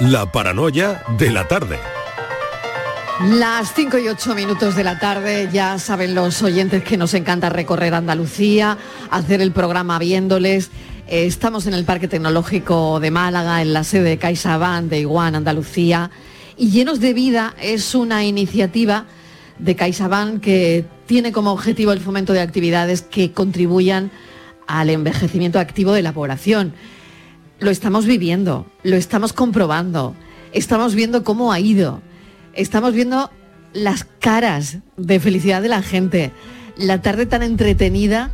La paranoia de la tarde. Las 5 y 8 minutos de la tarde, ya saben los oyentes que nos encanta recorrer Andalucía, hacer el programa viéndoles. Eh, estamos en el Parque Tecnológico de Málaga, en la sede de CaixaBank de Iguan, Andalucía, y Llenos de Vida es una iniciativa de CaixaBank que tiene como objetivo el fomento de actividades que contribuyan al envejecimiento activo de la población. Lo estamos viviendo, lo estamos comprobando, estamos viendo cómo ha ido estamos viendo las caras de felicidad de la gente, la tarde tan entretenida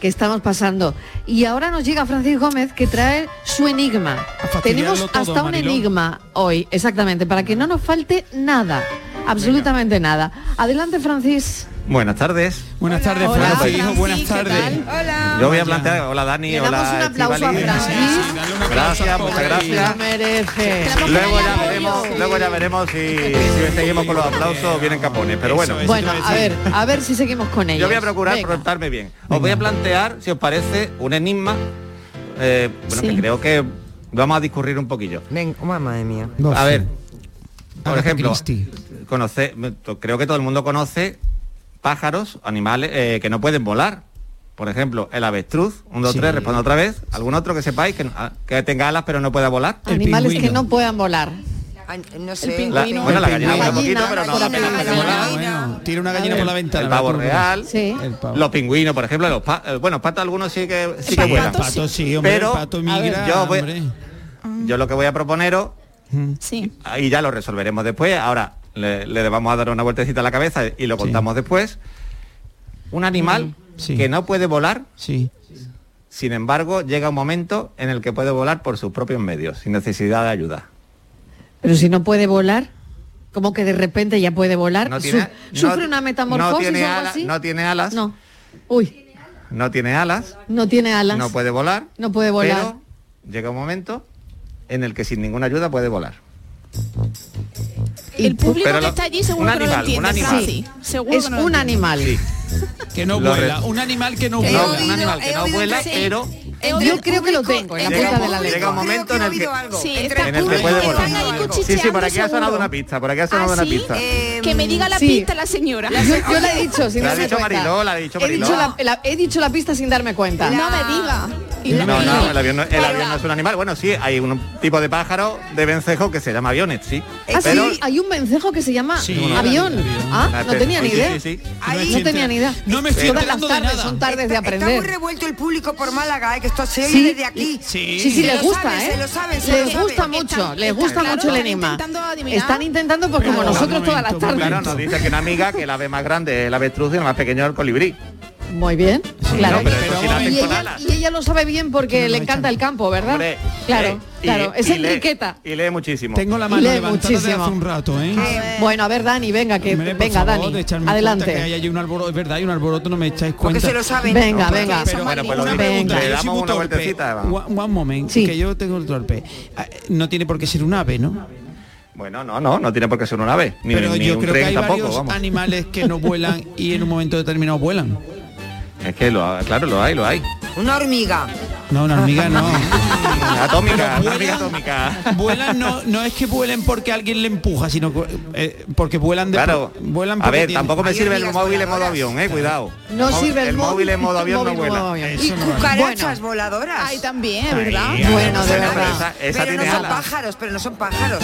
que estamos pasando. Y ahora nos llega Francis Gómez que trae su enigma. Tenemos hasta un enigma hoy, exactamente, para que no nos falte nada, absolutamente nada. Adelante, Francis. Buenas tardes. Buenas tardes, Hola, Francis. Francis, Buenas ¿qué tardes. Hola. Yo voy a plantear, hola Dani, Le damos hola un aplauso a Estíbaliz. Francis. Gracias, muchas gracias. merece. Luego ya veremos, luego ya veremos si, si seguimos con los aplausos o vienen capones. Pero bueno, Bueno, a ver, a ver si seguimos con ellos. yo voy a procurar Venga. portarme bien. Os voy a plantear, si os parece, un enigma. eh, bueno, que creo que vamos a discurrir un poquillo. Ven, oh, madre mía. A ver, por Agatha ejemplo, conoce, creo que todo el mundo conoce pájaros, animales eh, que no pueden volar. Por ejemplo, el avestruz, un, dos, Sí. tres, respondo otra vez. ¿Algún otro que sepáis que, ah, que tenga alas pero no pueda volar? El Animales que no puedan volar. Ay, no El sé. pingüino. La- bueno, la gallina La vuela un poquito, gallina, pero no la gallina. puede volar. Bueno, tira una gallina por la ventana. El pavo real, Sí. El pavo. los pingüinos, por ejemplo, los pa- eh, bueno, patos algunos sí que sí que El vuelan. pato sí, hombre, Pero, el pato migra, yo voy-. Yo lo que voy a proponeros Sí. y ya lo resolveremos después. Ahora le, le vamos a dar una vueltecita a la cabeza y lo contamos después. Un animal Sí. que no puede volar, Sí. sin embargo, llega un momento en el que puede volar por sus propios medios, sin necesidad de ayuda. Pero si no puede volar, como que de repente ya puede volar, No Su- tiene- sufre no- una metamorfosis no tiene o algo ala- así. no tiene alas. No. Uy, No tiene alas, no tiene alas. no puede volar. No puede volar. Pero llega un momento en el que sin ninguna ayuda puede volar. El público Pero que lo- está allí seguro un que no lo entiende, un animal. Francis. Seguro Es que no un entiende. animal. Sí. Que no Lo vuela. Un animal que no He vuela. un animal que no vuela, que- pero Yo creo que lo tengo en la punta el de la público llega un momento que en el que-. Sí, en el que puede volar. Están ahí algo. Sí, sí, por aquí ha sonado una pista, por aquí ha sonado ¿Ah, una sí? pista. Eh, Que me diga la Sí. pista la señora. Yo, yo la he dicho sin La ha darme dicho cuenta. Mariló, la ha dicho he, dicho Mariló. la, la- he dicho la pista sin darme cuenta. No me diga. No, no, el avión no, el avión no es un animal. Bueno, sí, hay un tipo de pájaro de vencejo que se llama aviones, sí. Ah, Pero sí, hay un vencejo que se llama Sí, avión. avión. Ah, no tenía ni idea. sí, sí. Ahí- No tenía ni idea. No me estoy Todas las enterando de tardes nada. son tardes de Está- Está aprender. muy revuelto el público por Málaga, eh, que esto se oye Sí. desde aquí. Sí. Sí, les gusta, ¿eh? se lo saben, se les gusta mucho, Están- les gusta mucho el enigma. están intentando adivinar. Están intentando, pues como nosotros todas las tardes. Claro, nos dice que una amiga que la ve más grande es el avestruz y la más pequeño el colibrí. Muy bien, claro. no, pero sí y, ella, y ella lo sabe bien porque No, no le encanta el campo, ¿verdad? Hombre, claro, eh, y- claro. es y lee- Enriqueta. Y lee muchísimo. Tengo la Y mano lee levantada muchísimo. hace un rato, ¿eh? Bueno, a ver, Dani, venga, que Hombre, venga, favor, Dani. de Adelante. Que hay un alboroto, es verdad, hay un alboroto, no me echáis Porque cuenta. se lo saben. Venga, porque- venga. pero Bueno, pues lo una pregunta, le damos una vueltecita. One, moment, Sí. que yo tengo el torpe. Ah, No tiene por qué ser un ave, ¿no? Bueno, no, no, no tiene por qué ser un ave. Ni, Pero ni yo un creo que tren hay tampoco, varios vamos. animales que no vuelan y en un momento determinado vuelan. Es que lo, claro, lo hay, lo hay. Una hormiga. No, una hormiga no. Atómica, una hormiga vuelan- atómica. Vuelan no, no es que vuelen porque alguien le empuja, sino eh, porque vuelan de Claro. vuelan A ver, tienen- tampoco me sirve el móvil en modo avión, eh, cuidado. No sirve el, móvil en modo avión no vuela. Y cucarachas voladoras. Ay, también, ¿verdad? Bueno, de verdad. esa, esa pero no son alas. pájaros, pero no son pájaros.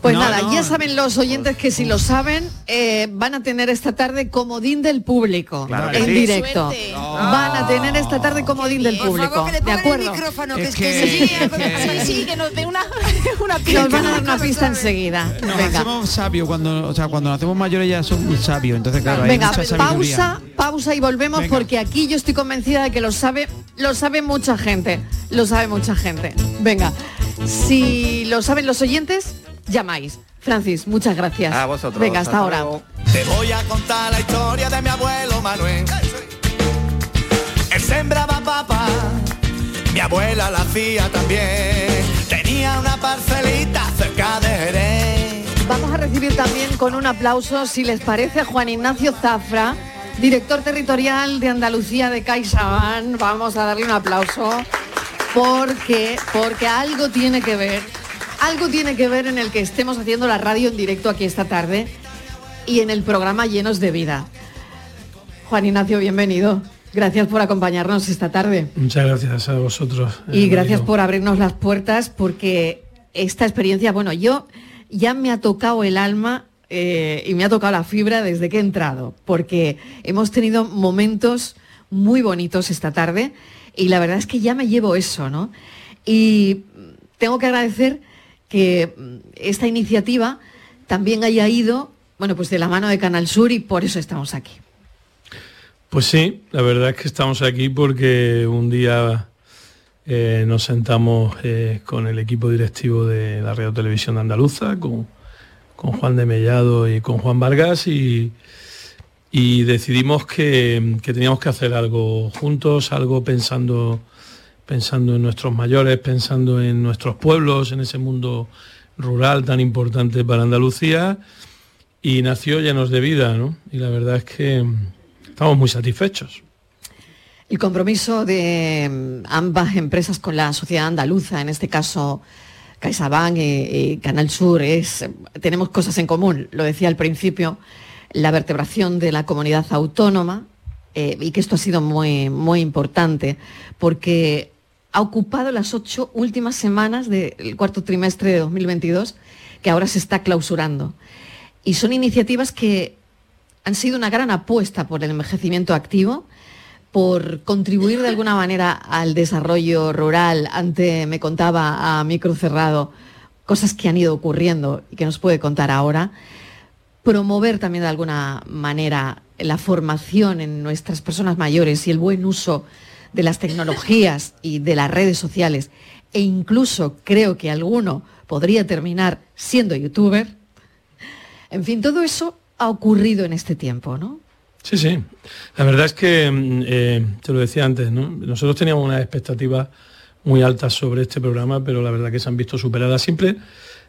Pues No, nada, no. ya saben los oyentes que si lo saben, eh, van a tener esta tarde comodín del público Claro en sí. directo. Van a tener esta tarde comodín del Por público. favor, que le ¿De pongan acuerdo? el micrófono, que Es es que- que... Sí, que- sí, sí, que nos dé una, una pista. Nos van a dar una no pista enseguida. Nos Venga, hacemos sabios cuando, o sea, cuando nos hacemos mayores ya somos sabios, entonces claro, hay Venga mucha pausa, pausa y volvemos Venga. porque aquí yo estoy convencida de que lo sabe, lo sabe mucha gente. Lo sabe mucha gente. Venga, si lo saben los oyentes, llamáis. Francis, muchas gracias. A vosotros. Venga, hasta ahora. luego. Te voy a contar la historia de mi abuelo Manuel. Él sembraba papa, mi abuela la hacía también. Tenía una parcelita cerca de Jerez. Vamos a recibir también con un aplauso, si les parece, a Juan Ignacio Zafra, director territorial de Andalucía de CaixaBank. Vamos a darle un aplauso porque, porque algo tiene que ver Algo tiene que ver en el que estemos haciendo la radio en directo aquí esta tarde y en el programa Llenos de Vida. Juan Ignacio, bienvenido. Gracias por acompañarnos esta tarde. Muchas gracias a vosotros. Y eh, gracias Marilo. por abrirnos las puertas porque esta experiencia, bueno, yo ya me ha tocado el alma eh, y me ha tocado la fibra desde que he entrado, porque hemos tenido momentos muy bonitos esta tarde y la verdad es que ya me llevo eso, ¿no? Y tengo que agradecer que mm, esta iniciativa también haya ido, bueno, pues de la mano de Canal Sur y por eso estamos aquí. Pues sí, la verdad es que estamos aquí porque un día eh, nos sentamos eh, con el equipo directivo de la Radio Televisión de Andaluza, con, con Juan de Mellado y con Juan Vargas y, y decidimos que, que teníamos que hacer algo juntos, algo pensando, pensando en nuestros mayores, pensando en nuestros pueblos, en ese mundo rural tan importante para Andalucía y nació llenos de vida, ¿no? Y la verdad es que estamos muy satisfechos. El compromiso de mm, ambas empresas con la sociedad andaluza, en este caso CaixaBank y, Canal Sur, es, eh, tenemos cosas en común. Lo decía al principio, la vertebración de la comunidad autónoma eh, y que esto ha sido muy, muy importante porque ha ocupado las ocho últimas semanas del cuarto trimestre de 2022 que ahora se está clausurando. Y son iniciativas que han sido una gran apuesta por el envejecimiento activo, por contribuir de alguna manera al desarrollo rural. Antes me contaba a micro cerrado cosas que han ido ocurriendo y que nos puede contar ahora. Promover también de alguna manera la formación en nuestras personas mayores y el buen uso de las tecnologías y de las redes sociales. E incluso creo que alguno podría terminar siendo youtuber. En fin, todo eso ha ocurrido en este tiempo, ¿no? Sí, sí. La verdad es que, mm, eh, te lo decía antes, ¿no? nosotros teníamos unas expectativas muy altas sobre este programa, pero la verdad que se han visto superadas siempre.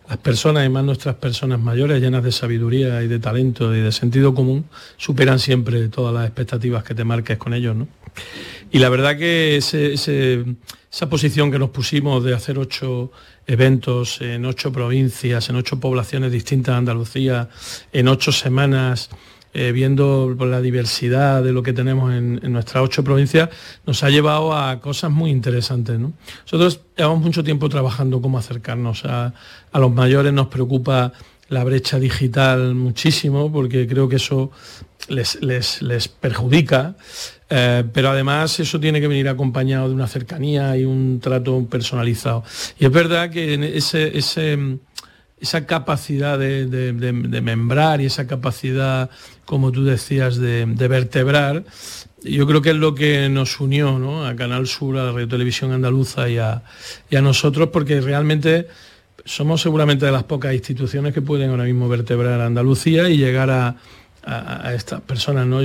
Las personas, y más nuestras personas mayores, llenas de sabiduría y de talento y de sentido común, superan siempre todas las expectativas que te marques con ellos. ¿no? Y la verdad que esa posición que nos pusimos de hacer ocho eventos en ocho provincias, en ocho poblaciones distintas de Andalucía, en ocho semanas, eh, viendo la diversidad de lo que tenemos en, en nuestras ocho provincias, nos ha llevado a cosas muy interesantes. ¿no? Nosotros llevamos mucho tiempo trabajando cómo acercarnos a, a los mayores, nos preocupa la brecha digital muchísimo, porque creo que eso les, les- les perjudica, eh, pero además eso tiene que venir acompañado de una cercanía y un trato personalizado. Y es verdad que ese, ese, esa capacidad de, de- membrar y esa capacidad, como tú decías, de, vertebrar, yo creo que es lo que nos unió ¿no? a Canal Sur, a la Radio Televisión Andaluza y a, y a nosotros, porque realmente somos seguramente de las pocas instituciones que pueden ahora mismo vertebrar a Andalucía y llegar a, a- estas personas. ¿no?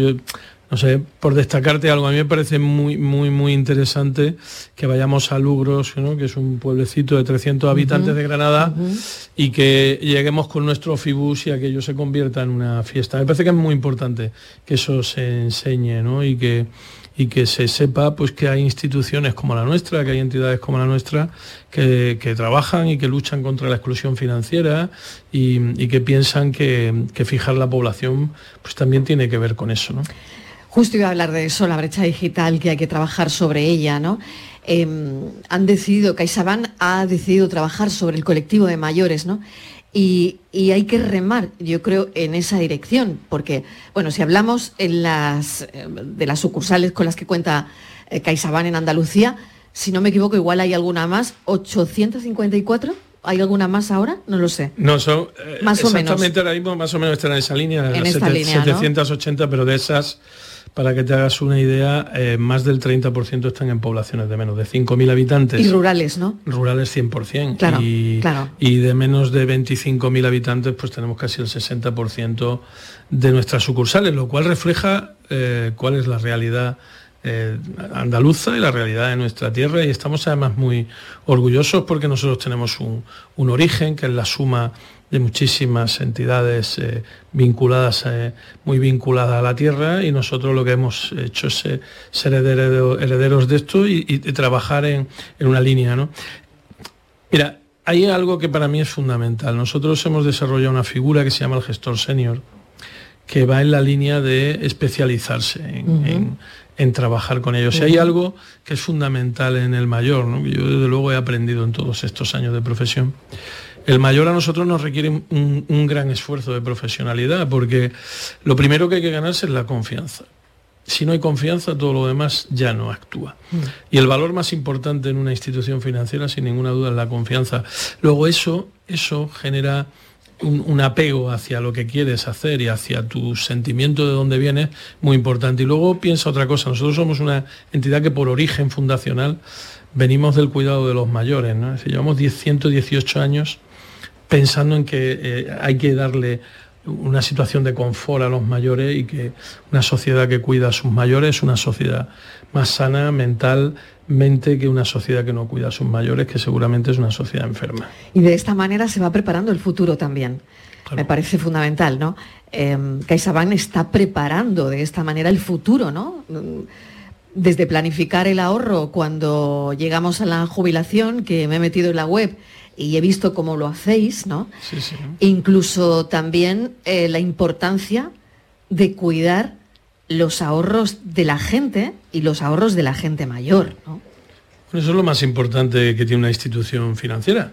No sé, por destacarte algo, a mí me parece muy, muy, muy interesante que vayamos a Lugros, ¿no? que es un pueblecito de 300 habitantes de Granada, y que lleguemos con nuestro Fibus y aquello se convierta en una fiesta. Me parece que es muy importante que eso se enseñe ¿no? y, que, y que se sepa pues, que hay instituciones como la nuestra, que hay entidades como la nuestra que, que trabajan y que luchan contra la exclusión financiera y, y que piensan que, que fijar la población pues, también tiene que ver con eso. ¿no? Justo iba a hablar de eso, la brecha digital, que hay que trabajar sobre ella, ¿no? Eh, han decidido, CaixaBank ha decidido trabajar sobre el colectivo de mayores, ¿no? Y, y hay que remar, yo creo, en esa dirección, porque, bueno, si hablamos en las, eh, de las sucursales con las que cuenta eh, CaixaBank en Andalucía, si no me equivoco, igual hay alguna más, 854, ¿hay alguna más ahora? No lo sé. No, son eh, Más o menos. exactamente ahora mismo más o menos están en esa línea, En las esta sete- línea, ¿no? 780, pero de esas, para que te hagas una idea, eh, más del 30% están en poblaciones de menos de 5.000 habitantes. Y rurales, ¿no? Rurales 100%. Claro, y, claro. y de menos de 25.000 habitantes, pues tenemos casi el 60% de nuestras sucursales, lo cual refleja eh, cuál es la realidad eh, andaluza y la realidad de nuestra tierra y estamos además muy orgullosos porque nosotros tenemos un, un origen que es la suma de muchísimas entidades eh, vinculadas, eh, muy vinculadas a la tierra y nosotros lo que hemos hecho es eh, ser heredero- herederos de esto y, y- y trabajar en, en una línea. ¿no? Mira, hay algo que para mí es fundamental. Nosotros hemos desarrollado una figura que se llama el gestor senior, que va en la línea de especializarse en, en- en trabajar con ellos. Si hay algo que es fundamental en el mayor, ¿no? que yo desde luego he aprendido en todos estos años de profesión, el mayor a nosotros nos requiere un, un gran esfuerzo de profesionalidad, porque lo primero que hay que ganarse es la confianza. Si no hay confianza, todo lo demás ya no actúa. Y el valor más importante en una institución financiera, sin ninguna duda, es la confianza. Luego eso, eso genera un, un apego hacia lo que quieres hacer y hacia tu sentimiento de dónde vienes, muy importante. Y luego piensa otra cosa, nosotros somos una entidad que por origen fundacional venimos del cuidado de los mayores, ¿no? Es decir, llevamos 10, 118 años pensando en que eh, hay que darle una situación de confort a los mayores y que una sociedad que cuida a sus mayores es una sociedad más sana mentalmente que una sociedad que no cuida a sus mayores, que seguramente es una sociedad enferma. Y de esta manera se va preparando el futuro también. Claro. Me parece fundamental, ¿no? Eh, CaixaBank está preparando de esta manera el futuro, ¿no? Desde planificar el ahorro cuando llegamos a la jubilación, que me he metido en la web y he visto cómo lo hacéis, ¿no? Sí, sí. Incluso también eh, la importancia de cuidar los ahorros de la gente y los ahorros de la gente mayor, ¿no? Bueno, eso es lo más importante que tiene una institución financiera.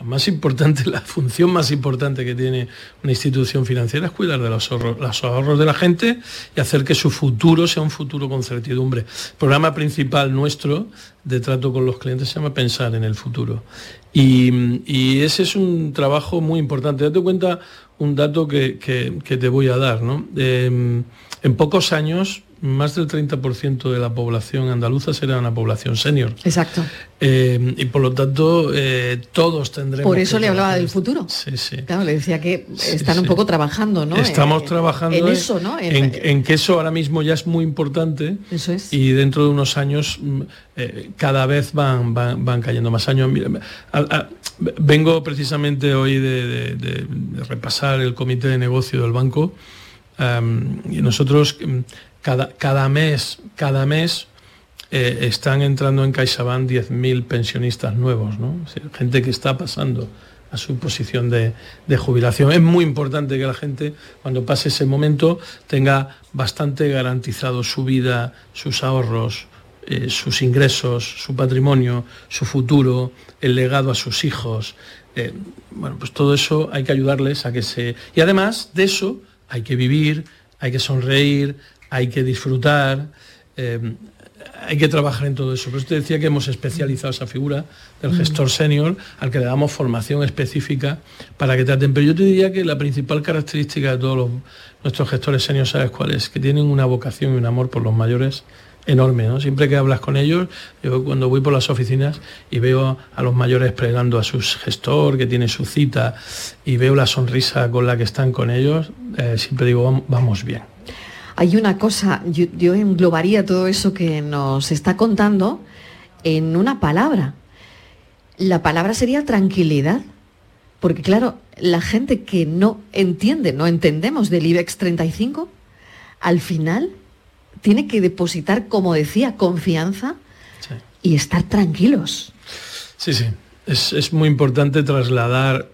Lo más importante, la función más importante que tiene una institución financiera es cuidar de los ahorros, los ahorros de la gente y hacer que su futuro sea un futuro con certidumbre. El programa principal nuestro de trato con los clientes se llama Pensar en el futuro. Y, ese es un trabajo muy importante. Date cuenta un dato que, que- te voy a dar. ¿no? Eh, en pocos años, más del 30% de la población andaluza será una población senior. Exacto. Eh, y por lo tanto, eh, todos tendremos. Por eso que le hablaba del futuro. Sí, sí. Claro, le decía que Sí, están un poco trabajando, ¿no? Estamos En- trabajando en eso, ¿no? En- en, en que eso ahora mismo ya es muy importante Eso es. y dentro de unos años mm, eh, cada vez van, van, van cayendo más años. Mira, a- a- vengo precisamente hoy de, de- de- de repasar el comité de negocio del banco y nosotros mm, cada, cada mes, cada mes eh, están entrando en CaixaBank 10.000 pensionistas nuevos, ¿no? Gente que está pasando a su posición de, de jubilación. Es muy importante que la gente, cuando pase ese momento, tenga bastante garantizado su vida, sus ahorros, eh, sus ingresos, su patrimonio, su futuro, el legado a sus hijos. Eh, bueno, pues todo eso hay que ayudarles a que se... Y además de eso hay que vivir, hay que sonreír, hay que disfrutar. eh, hay que trabajar en todo eso. Por eso te decía que hemos especializado esa figura del gestor senior al que le damos formación específica para que traten. Pero yo te diría que la principal característica de todos los- nuestros gestores seniors, ¿sabes cuál es? Que tienen una vocación y un amor por los mayores enorme, ¿no? Siempre que hablas con ellos, yo cuando voy por las oficinas y veo a los mayores pregando a su gestor que tiene su cita y veo la sonrisa con la que están con ellos, eh, siempre digo, "Vam- vamos bien. Hay una cosa, yo, yo englobaría todo eso que nos está contando en una palabra. La palabra sería tranquilidad. Porque claro, la gente que no entiende, no entendemos del IBEX 35, al final tiene que depositar, como decía, confianza Sí. y estar tranquilos. Sí, sí. Es, es muy importante trasladar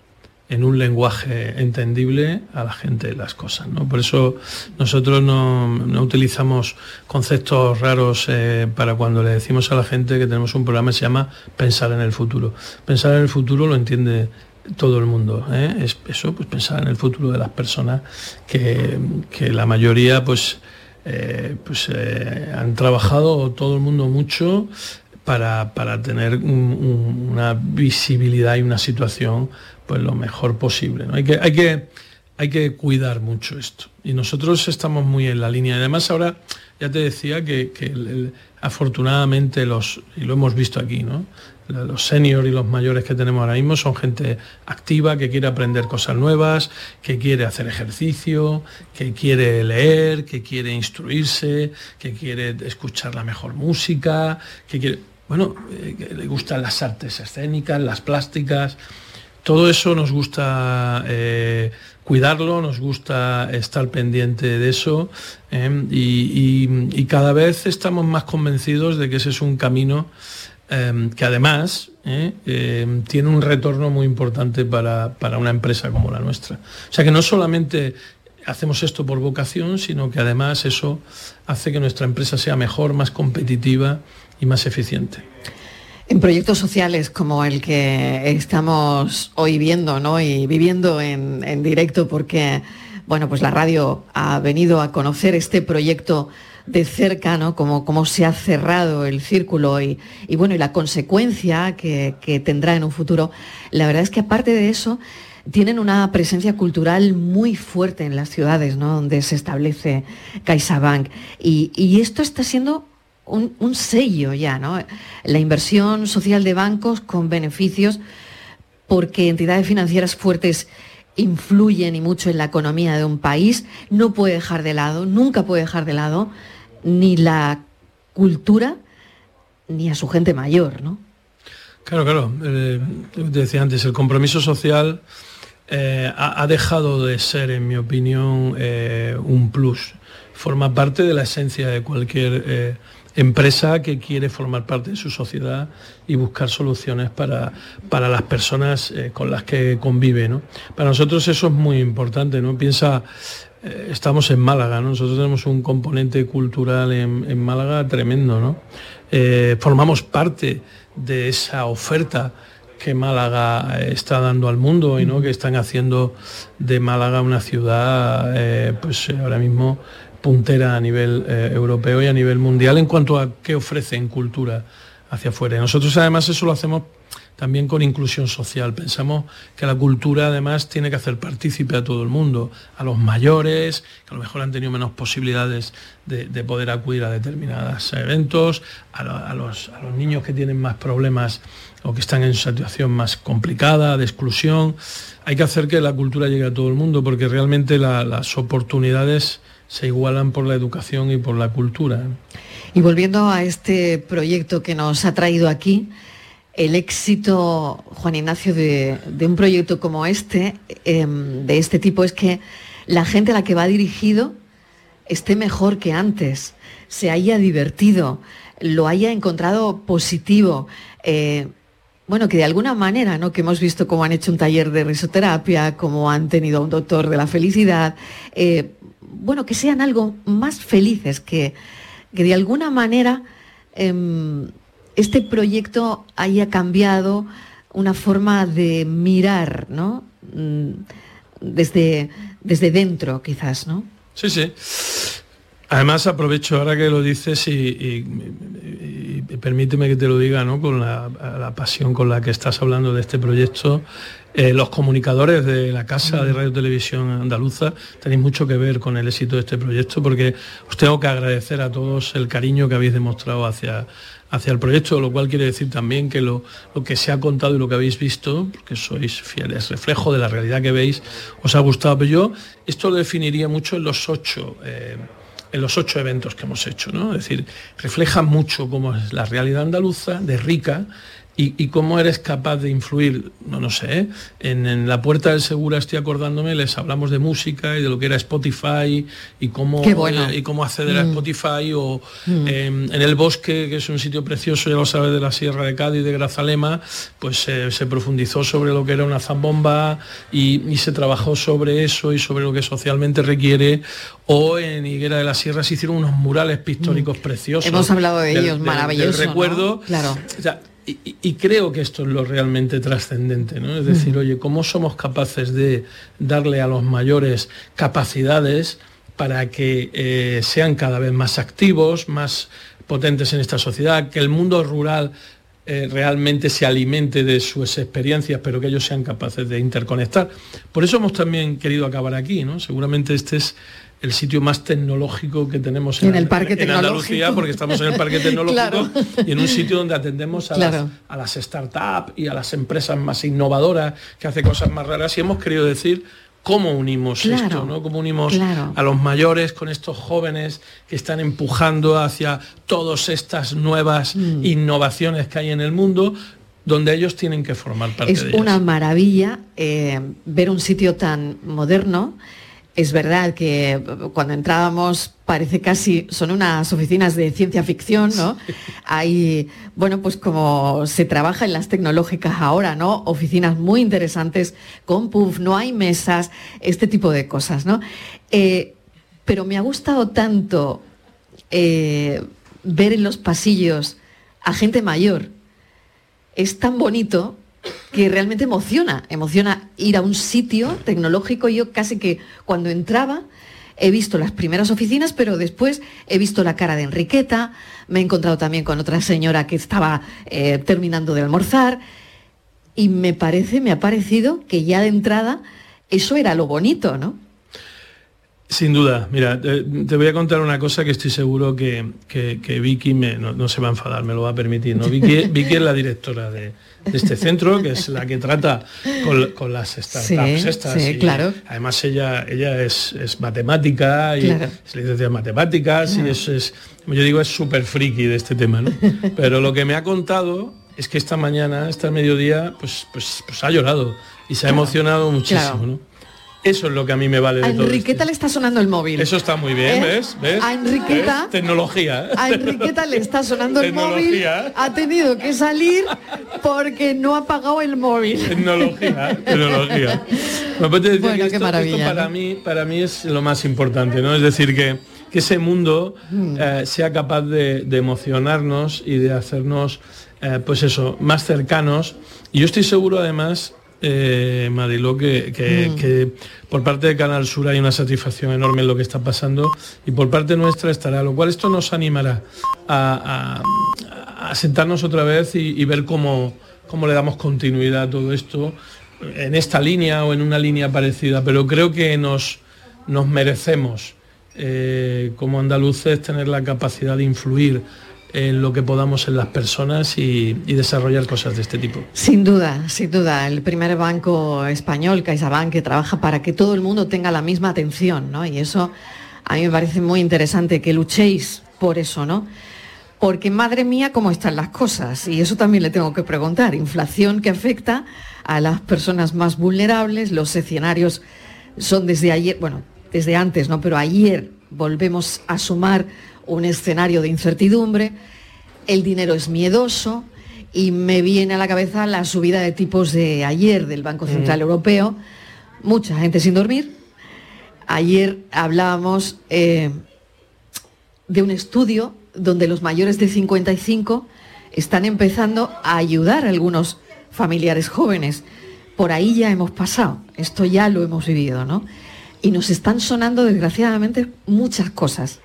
en un lenguaje entendible a la gente las cosas. ¿no? Por eso nosotros no, no utilizamos conceptos raros eh, para cuando le decimos a la gente que tenemos un programa que se llama Pensar en el futuro. Pensar en el futuro lo entiende todo el mundo. ¿eh? Es eso, pues pensar en el futuro de las personas que, que la mayoría pues, eh, pues han trabajado todo el mundo mucho para, para tener un- un- una visibilidad y una situación pues lo mejor posible. ¿no? Hay, que, hay, que, hay que cuidar mucho esto. Y nosotros estamos muy en la línea. Además ahora ya te decía que, que afortunadamente los, y lo hemos visto aquí, ¿no? Los seniors y los mayores que tenemos ahora mismo son gente activa, que quiere aprender cosas nuevas, que quiere hacer ejercicio, que quiere leer, que quiere instruirse, que quiere escuchar la mejor música, que quiere, bueno, eh, que le gustan las artes escénicas, las plásticas. Todo eso nos gusta eh, cuidarlo, nos gusta estar pendiente de eso eh, y, cada vez estamos más convencidos de que ese es un camino eh, que además eh, eh, tiene un retorno muy importante para, para una empresa como la nuestra. O sea que no solamente hacemos esto por vocación, sino que además eso hace que nuestra empresa sea mejor, más competitiva y más eficiente. En proyectos sociales como el que estamos hoy viendo ¿no? y viviendo en, en directo, porque bueno, pues la radio ha venido a conocer este proyecto de cerca, ¿no? Como, cómo se ha cerrado el círculo y, y bueno, y la consecuencia que, que tendrá en un futuro. La verdad es que aparte de eso, tienen una presencia cultural muy fuerte en las ciudades, ¿no? Donde se establece CaixaBank. Y, y esto está siendo un, sello ya, ¿no? La inversión social de bancos con beneficios porque entidades financieras fuertes influyen y mucho en la economía de un país, no puede dejar de lado, nunca puede dejar de lado ni la cultura ni a su gente mayor, ¿no? Claro, claro. Eh, decía antes, el compromiso social eh, ha, ha, dejado de ser, en mi opinión, eh, un plus. Forma parte de la esencia de cualquier eh, empresa que quiere formar parte de su sociedad y buscar soluciones para, para las personas eh, con las que convive. ¿no? Para nosotros eso es muy importante. ¿no? Piensa, eh, estamos en Málaga, ¿no? nosotros tenemos un componente cultural en, Málaga tremendo. ¿no? Formamos parte de esa oferta que Málaga está dando al mundo y ¿no? que están haciendo de Málaga una ciudad pues ahora mismo puntera a nivel eh, europeo y a nivel mundial en cuanto a qué ofrece en cultura hacia afuera. Nosotros además eso lo hacemos también con inclusión social. Pensamos que la cultura además tiene que hacer partícipe a todo el mundo, a los mayores, que a lo mejor han tenido menos posibilidades de, de poder acudir a determinados eventos, a, lo, a, los, niños que tienen más problemas o que están en situación más complicada, de exclusión. Hay que hacer que la cultura llegue a todo el mundo porque realmente la, las oportunidades se igualan por la educación y por la cultura. Y volviendo a este proyecto que nos ha traído aquí, el éxito, Juan Ignacio, de, un proyecto como este, eh, de este tipo, es que la gente a la que va dirigido esté mejor que antes, se haya divertido, lo haya encontrado positivo. Eh, bueno, que de alguna manera, ¿no? Que hemos visto cómo han hecho un taller de risoterapia, cómo han tenido un doctor de la felicidad, eh, bueno, que sean algo más felices, que, que de alguna manera eh, este proyecto haya cambiado una forma de mirar, ¿no? Mm, desde, desde dentro, quizás, ¿no? Sí, sí. Además aprovecho ahora que lo dices y, permíteme que te lo diga, ¿no? Con la, pasión con la que estás hablando de este proyecto. Eh, los comunicadores de la Casa de Radio Televisión Andaluza tenéis mucho que ver con el éxito de este proyecto porque os tengo que agradecer a todos el cariño que habéis demostrado hacia, hacia el proyecto, lo cual quiere decir también que lo, lo, que se ha contado y lo que habéis visto, porque sois fieles, reflejo de la realidad que veis, os ha gustado. Pero yo esto lo definiría mucho en los ocho. Eh, en los ocho eventos que hemos hecho, ¿no? Es decir, refleja mucho cómo es la realidad andaluza, de rica, y, y, cómo eres capaz de influir, no, no sé, en, en, la puerta del Segura estoy acordándome, les hablamos de música y de lo que era Spotify y cómo, bueno. eh, y cómo acceder mm. a Spotify o mm. eh, en el bosque, que es un sitio precioso, ya lo sabes, de la Sierra de Cádiz, de Grazalema, pues eh, se profundizó sobre lo que era una zambomba y, y, se trabajó sobre eso y sobre lo que socialmente requiere. O en Higuera de la Sierra se hicieron unos murales pictóricos mm. preciosos. Hemos hablado de del, ellos, maravilloso. Del recuerdo. ¿no? Claro. O sea, y, y, creo que esto es lo realmente trascendente, ¿no? Es decir, oye, ¿cómo somos capaces de darle a los mayores capacidades para que eh, sean cada vez más activos, más potentes en esta sociedad, que el mundo rural eh, realmente se alimente de sus experiencias, pero que ellos sean capaces de interconectar. Por eso hemos también querido acabar aquí, ¿no? Seguramente este es el sitio más tecnológico que tenemos en, en el parque en Andalucía, porque estamos en el parque tecnológico claro. y en un sitio donde atendemos a, claro. las, a las startups y a las empresas más innovadoras que hacen cosas más raras y hemos querido decir cómo unimos claro, esto, ¿no? Cómo unimos claro. a los mayores con estos jóvenes que están empujando hacia todas estas nuevas mm. innovaciones que hay en el mundo, donde ellos tienen que formar parte es de ellas. una maravilla eh, ver un sitio tan moderno Es verdad que cuando entrábamos parece casi, son unas oficinas de ciencia ficción, ¿no? Hay, bueno, pues como se trabaja en las tecnológicas ahora, ¿no? Oficinas muy interesantes con puff, no hay mesas, este tipo de cosas, ¿no? Eh, pero me ha gustado tanto eh, ver en los pasillos a gente mayor. Es tan bonito que realmente emociona, emociona ir a un sitio tecnológico. Yo casi que cuando entraba he visto las primeras oficinas, pero después he visto la cara de Enriqueta, me he encontrado también con otra señora que estaba eh, terminando de almorzar y me parece, me ha parecido que ya de entrada eso era lo bonito, ¿no? Sin duda, mira, te, te voy a contar una cosa que estoy seguro que, que- que Vicky me- no, no se va a enfadar, me lo va a permitir. ¿no? Vicky, Vicky es la directora de, de este centro, que es la que trata con, con las startups Sí, estas. sí, y claro. Además ella, ella es, es matemática y Claro. es licenciada en matemáticas y es, es- yo digo, es súper friki de este tema, ¿no? Pero lo que me ha contado es que esta mañana, esta mediodía, pues, pues, pues ha llorado y se ha emocionado muchísimo. ¿no? Eso es lo que a mí me vale de A todo. Enriqueta le está sonando el móvil. Eso está muy bien, ¿Eh? ¿ves? ¿Ves? A Enriqueta- ¿Ves? Tecnología. A Enriqueta le está sonando el móvil, ha tenido que salir porque no ha pagado el móvil. Tecnología, tecnología. Me decir Bueno, que qué esto, maravilla, esto para ¿no? mí, para mí es lo más importante, ¿no? Es decir, que, que ese mundo Mm. eh, sea capaz de, de emocionarnos y de hacernos, eh, pues eso, más cercanos. Y yo estoy seguro, además, eh, Mariló, que, que- Mm. que por parte de Canal Sur hay una satisfacción enorme en lo que está pasando y por parte nuestra estará, lo cual esto nos animará a, a- a sentarnos otra vez y, y ver cómo, cómo le damos continuidad a todo esto en esta línea o en una línea parecida, pero creo que nos, nos merecemos eh, como andaluces tener la capacidad de influir en lo que podamos en las personas y, desarrollar cosas de este tipo. Sin duda, sin duda. El primer banco español, CaixaBank, que trabaja para que todo el mundo tenga la misma atención, ¿no? Y eso a mí me parece muy interesante que luchéis por eso, ¿no? Porque madre mía, cómo están las cosas. Y eso también le tengo que preguntar. Inflación que afecta a las personas más vulnerables, los escenarios son desde ayer, bueno, desde antes, ¿no? Pero ayer volvemos a sumar un escenario de incertidumbre, el dinero es miedoso y me viene a la cabeza la subida de tipos de ayer del Banco Central Europeo, mucha gente sin dormir. Ayer hablábamos eh, de un estudio donde los mayores de 55 están empezando a ayudar a algunos familiares jóvenes. Por ahí ya hemos pasado, esto ya lo hemos vivido, ¿no? Y nos están sonando, desgraciadamente, muchas cosas.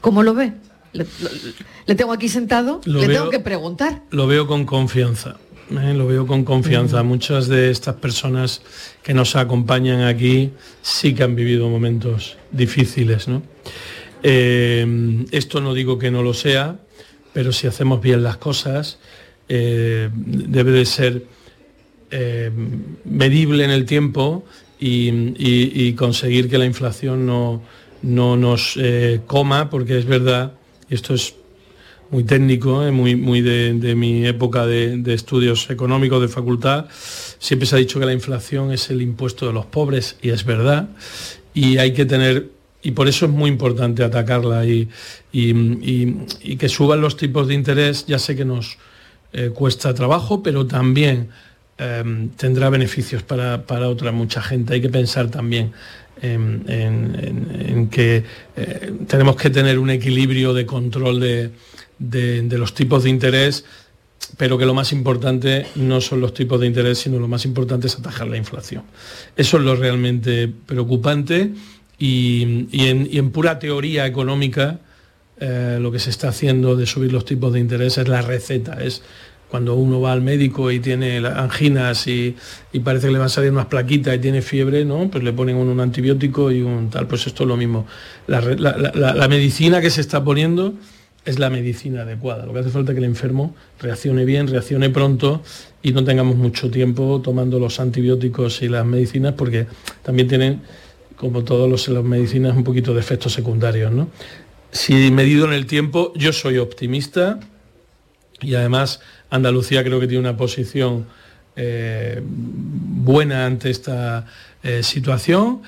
¿Cómo lo ve? Le, tengo aquí sentado, Lo le veo- tengo que preguntar. Lo veo con confianza. ¿eh? Lo veo con confianza. Muchas de estas personas que nos acompañan aquí sí que han vivido momentos difíciles. ¿no? Eh, esto no digo que no lo sea, pero si hacemos bien las cosas, eh, debe de ser medible en el tiempo y, y- y conseguir que la inflación no, no nos eh, coma, porque es verdad, esto es muy técnico, eh, muy, muy de, mi época de, estudios económicos de facultad, siempre se ha dicho que la inflación es el impuesto de los pobres, y es verdad, y hay que tener, y por eso es muy importante atacarla y- y que suban los tipos de interés, ya sé que nos eh, cuesta trabajo, pero también eh, tendrá beneficios para, para otra mucha gente. Hay que pensar también en, que eh, tenemos que tener un equilibrio de control de, de- los tipos de interés, pero que lo más importante no son los tipos de interés, sino lo más importante es atajar la inflación. Eso es lo realmente preocupante y, y en pura teoría económica eh, lo que se está haciendo de subir los tipos de interés es la receta, es cuando uno va al médico y tiene anginas y, parece que le van a salir unas plaquitas y tiene fiebre, ¿no? Pues le ponen un, un antibiótico y un tal, pues esto es lo mismo. La, medicina que se está poniendo es la medicina adecuada. Lo que hace falta es que el enfermo reaccione bien, reaccione pronto y no tengamos mucho tiempo tomando los antibióticos y las medicinas porque también tienen, como todas los- las medicinas, un poquito de efectos secundarios, ¿no? Si medido en el tiempo, yo soy optimista y además Andalucía creo que tiene una posición eh, buena ante esta eh, situación.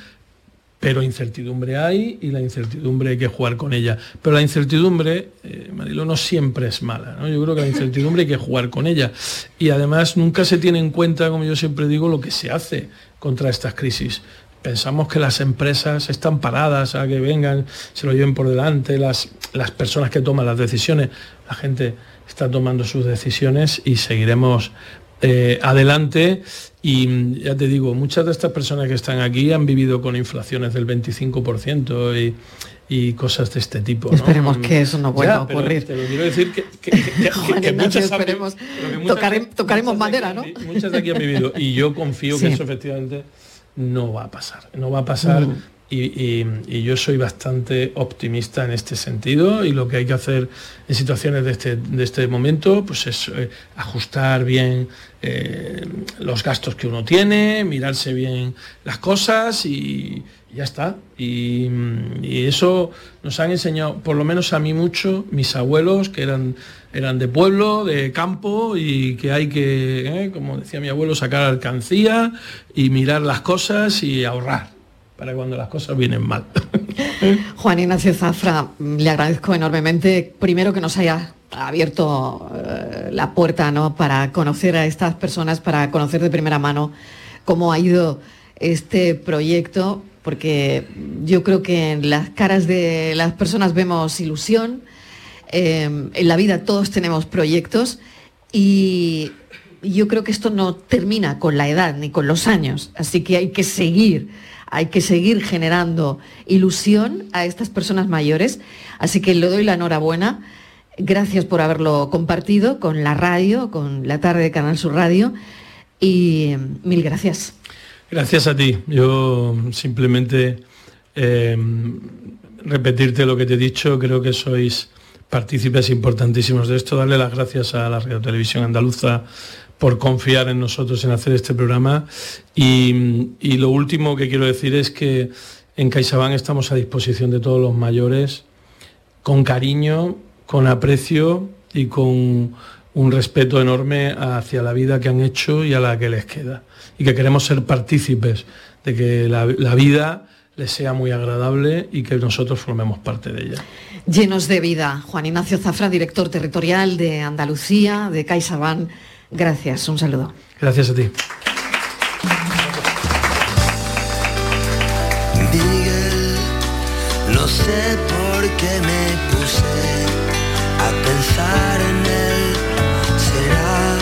pero incertidumbre hay y la incertidumbre hay que jugar con ella. Pero la incertidumbre, eh, Marilo, no siempre es mala. ¿no? Yo creo que la incertidumbre hay que jugar con ella. Y además nunca se tiene en cuenta, como yo siempre digo, lo que se hace contra estas crisis. Pensamos que las empresas están paradas a que vengan, se lo lleven por delante, las, las personas que toman las decisiones, la gente está tomando sus decisiones y seguiremos eh, adelante y mm, ya te digo, muchas de estas personas que están aquí han vivido con inflaciones del 25% y, y cosas de este tipo. ¿no? Esperemos que eso no vuelva Ya, a ocurrir. te lo quiero decir que, muchas esperemos. muchas- Tocare- tocaremos muchas de madera, aquí ¿no? Muchas de aquí han vivido y yo confío Sí. que eso efectivamente no va a pasar. No va a pasar Mm. Y, yo soy bastante optimista en este sentido y lo que hay que hacer en situaciones de este, de este momento pues es eh, ajustar bien eh, los gastos que uno tiene, mirarse bien las cosas y ya está. Y, y eso nos han enseñado, por lo menos a mí mucho, mis abuelos, que eran, eran de pueblo, de campo, y que hay que, eh, como decía mi abuelo, sacar alcancía y mirar las cosas y ahorrar para cuando las cosas vienen mal. Juan Ignacio Zafra, mm, le agradezco enormemente, primero que nos haya abierto eh, la puerta ¿no? para conocer a estas personas, para conocer de primera mano cómo ha ido este proyecto, porque yo creo que en las caras de las personas vemos ilusión, eh, en la vida todos tenemos proyectos y yo creo que esto no termina con la edad ni con los años, así que hay que seguir, hay que seguir generando ilusión a estas personas mayores, así que le doy la enhorabuena. Gracias por haberlo compartido con la radio, con la tarde de Canal Sur Radio y mil gracias. Gracias a ti. Yo simplemente eh, repetirte lo que te he dicho, creo que sois partícipes importantísimos de esto, darle las gracias a la Radio Televisión Andaluza por confiar en nosotros en hacer este programa y, lo último que quiero decir es que en CaixaBank estamos a disposición de todos los mayores con cariño, con aprecio y con un respeto enorme hacia la vida que han hecho y a la que les queda. Y que queremos ser partícipes de que la, la vida les sea muy agradable y que nosotros formemos parte de ella. Llenos de vida. Juan Ignacio Zafra, director territorial de Andalucía, de CaixaBank. Gracias, un saludo. Gracias a ti. Miguel, no sé por qué me puse a pensar en él. ¿Será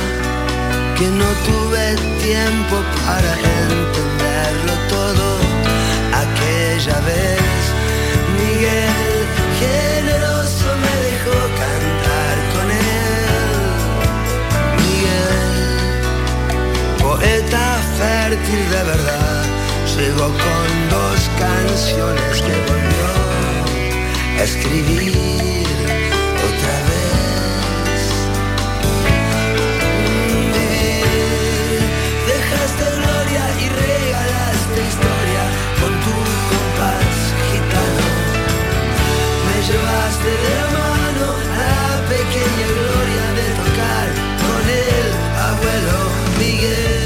que no tuve tiempo para entenderlo fértil de verdad, llegó con dos canciones que volvió a escribir otra vez. Vivir, dejaste gloria y regalaste historia con tu compás gitano. Me llevaste de la mano a la pequeña gloria de tocar con el abuelo Miguel.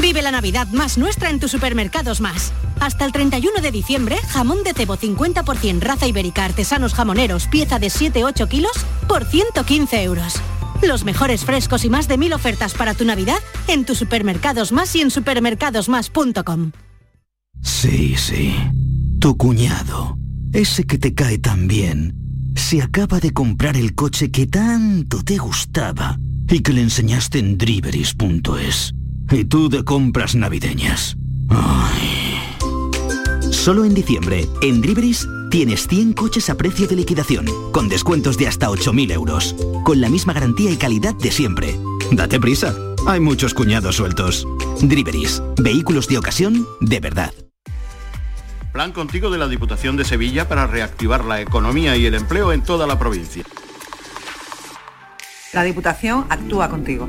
Vive la Navidad más nuestra en tus supermercados más. Hasta el 31 de diciembre, jamón de cebo 50% raza ibérica artesanos jamoneros, pieza de 7-8 kilos, por 115 euros. Los mejores frescos y más de mil ofertas para tu Navidad en tus supermercados más y en supermercadosmás.com. Sí, sí. Tu cuñado, ese que te cae tan bien, se acaba de comprar el coche que tanto te gustaba y que le enseñaste en driveris.es. Y tú de compras navideñas. Ay. Solo en diciembre, en Driveris, tienes 100 coches a precio de liquidación, con descuentos de hasta 8.000 euros, con la misma garantía y calidad de siempre. Date prisa, Hay muchos cuñados sueltos. Driveris, vehículos de ocasión de verdad. Plan contigo de la Diputación de Sevilla para reactivar la economía y el empleo en toda la provincia. La Diputación actúa contigo.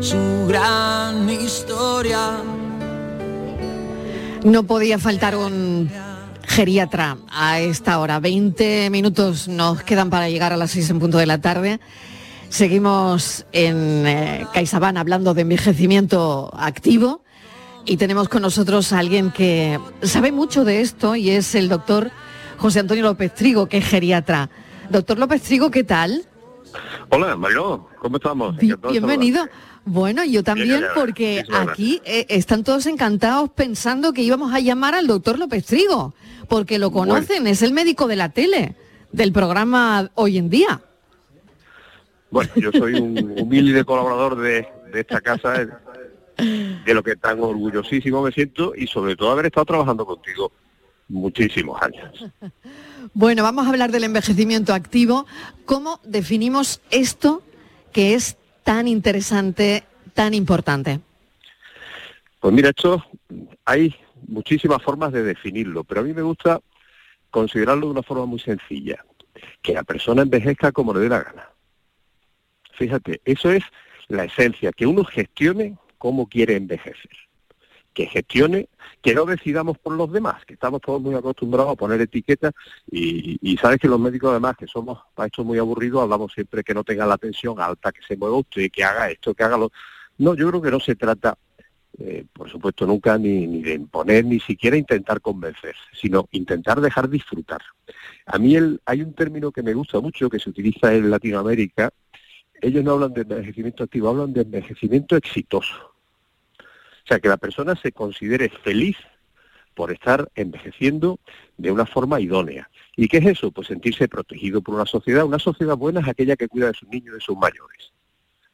su gran historia. No podía faltar un geriatra a esta hora. 20 minutos nos quedan para llegar a las 6 en punto de la tarde. Seguimos en eh, CaixaBank hablando de envejecimiento activo y tenemos con nosotros a alguien que sabe mucho de esto y es el doctor José Antonio López Trigo, que es geriatra. Doctor López Trigo, ¿qué tal? Hola, Mariló, ¿cómo estamos? Bienvenido. Bueno, yo también Bien, porque aquí eh, están todos encantados pensando que íbamos a llamar al doctor López Trigo, porque lo conocen, es el médico de la tele, del programa Hoy en Día. Bueno, yo soy un humilde colaborador de, de esta casa, de lo que tan orgullosísimo me siento y sobre todo haber estado trabajando contigo muchísimos años. Bueno, vamos a hablar del envejecimiento activo. ¿Cómo definimos esto que es tan interesante, tan importante? Pues mira, esto hay muchísimas formas de definirlo, pero a mí me gusta considerarlo de una forma muy sencilla, que la persona envejezca como le dé la gana. Fíjate, eso es la esencia, que uno gestione cómo quiere envejecer, que gestione, que no decidamos por los demás, que estamos todos muy acostumbrados a poner etiquetas y, sabes que los médicos además, que somos para esto muy aburridos, hablamos siempre que no tenga la tensión alta, que se mueva usted, que haga esto, que haga lo... No, yo creo que no se trata eh, por supuesto nunca ni, ni de imponer, ni siquiera intentar convencer, sino intentar dejar disfrutar. A mí el, hay un término que me gusta mucho, que se utiliza en Latinoamérica, ellos no hablan de envejecimiento activo, hablan de envejecimiento exitoso. O sea, que la persona se considere feliz por estar envejeciendo de una forma idónea. ¿Y qué es eso? Pues sentirse protegido por una sociedad. Una sociedad buena es aquella que cuida de sus niños y de sus mayores.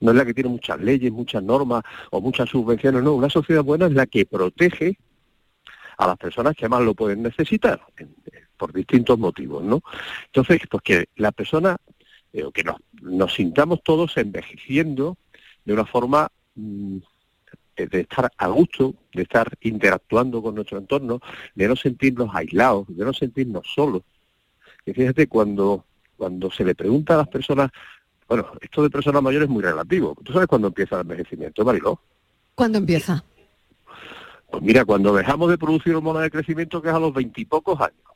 No es la que tiene muchas leyes, muchas normas o muchas subvenciones, no. Una sociedad buena es la que protege a las personas que más lo pueden necesitar, en- por distintos motivos, ¿no? Entonces, pues que la persona, eh, que nos, nos sintamos todos envejeciendo de una forma mm, eh, de estar a gusto, de estar interactuando con nuestro entorno, de no sentirnos aislados, de no sentirnos solos. Y fíjate, cuando, cuando se le pregunta a las personas, bueno, esto de personas mayores es muy relativo. ¿Tú sabes cuándo empieza el envejecimiento, Mariló? ¿Cuándo empieza? Pues mira, cuando dejamos de producir hormonas de crecimiento, que es a los veintipocos años.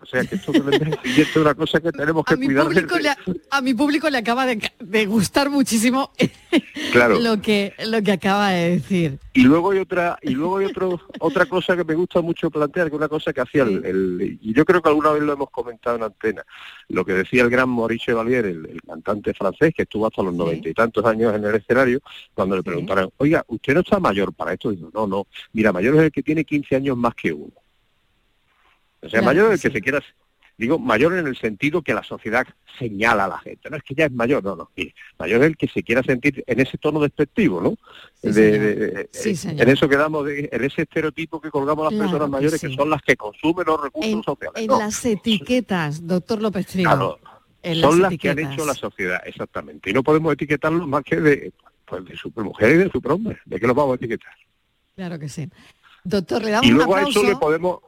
O sea, que esto es una cosa que tenemos que A cuidar. a mi público le acaba de, de gustar muchísimo Claro. lo que lo que acaba de decir. Y luego hay otra, y luego hay otro, otra cosa que me gusta mucho plantear, que es una cosa que hacía el, el- y yo creo que alguna vez lo hemos comentado en antena, lo que decía el gran Maurice Chevalier, el, el cantante francés, que estuvo hasta los noventa y tantos años en el escenario, cuando le preguntaron, oiga, ¿usted no está mayor para esto? Dijo, no, no, mira, mayor es el que tiene 15 años más que uno. O sea, Claro mayor el que se quiera, digo, mayor en el sentido que la sociedad señala a la gente, no es que ya es mayor, no, no, mayor es el que se quiera sentir en ese tono despectivo, ¿no? Sí, De- señor. de- de- Sí, en eso quedamos, de- en ese estereotipo que colgamos las Claro personas mayores, que, son las que consumen los recursos En, sociales. en No, las etiquetas, doctor López Trigo. claro, en son las las que han hecho la sociedad, exactamente. Y no podemos etiquetarlos más que de, pues, de supermujer y de superhombre. ¿De qué los vamos a etiquetar? Claro que sí. Doctor, le damos Y un luego a eso le podemos...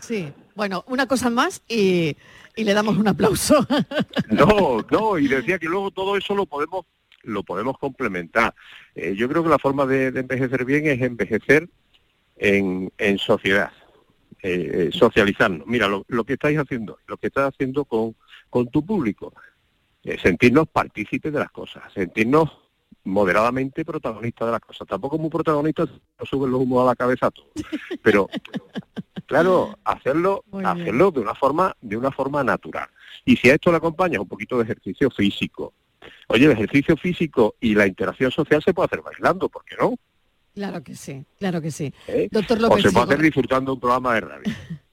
Sí, bueno, una cosa más y, le damos un aplauso. No, no, y decía que luego todo eso lo podemos lo podemos complementar. Eh, yo creo que la forma de, envejecer bien es envejecer en, sociedad, eh, eh, socializarnos. Mira, lo, que estáis haciendo, lo que estás haciendo con, con tu público, sentirnos partícipes de las cosas, sentirnos moderadamente protagonistas de las cosas. Tampoco muy protagonistas, no suben los humos a la cabeza a todos. Pero, claro, hacerlo, hacerlo de una forma, de una forma natural. Y si a esto le acompaña un poquito de ejercicio físico, oye, el ejercicio físico y la interacción social se puede hacer bailando, ¿por qué no? Claro que sí, claro que sí. ¿Eh? Doctor O López se puede hacer disfrutando un programa de radio.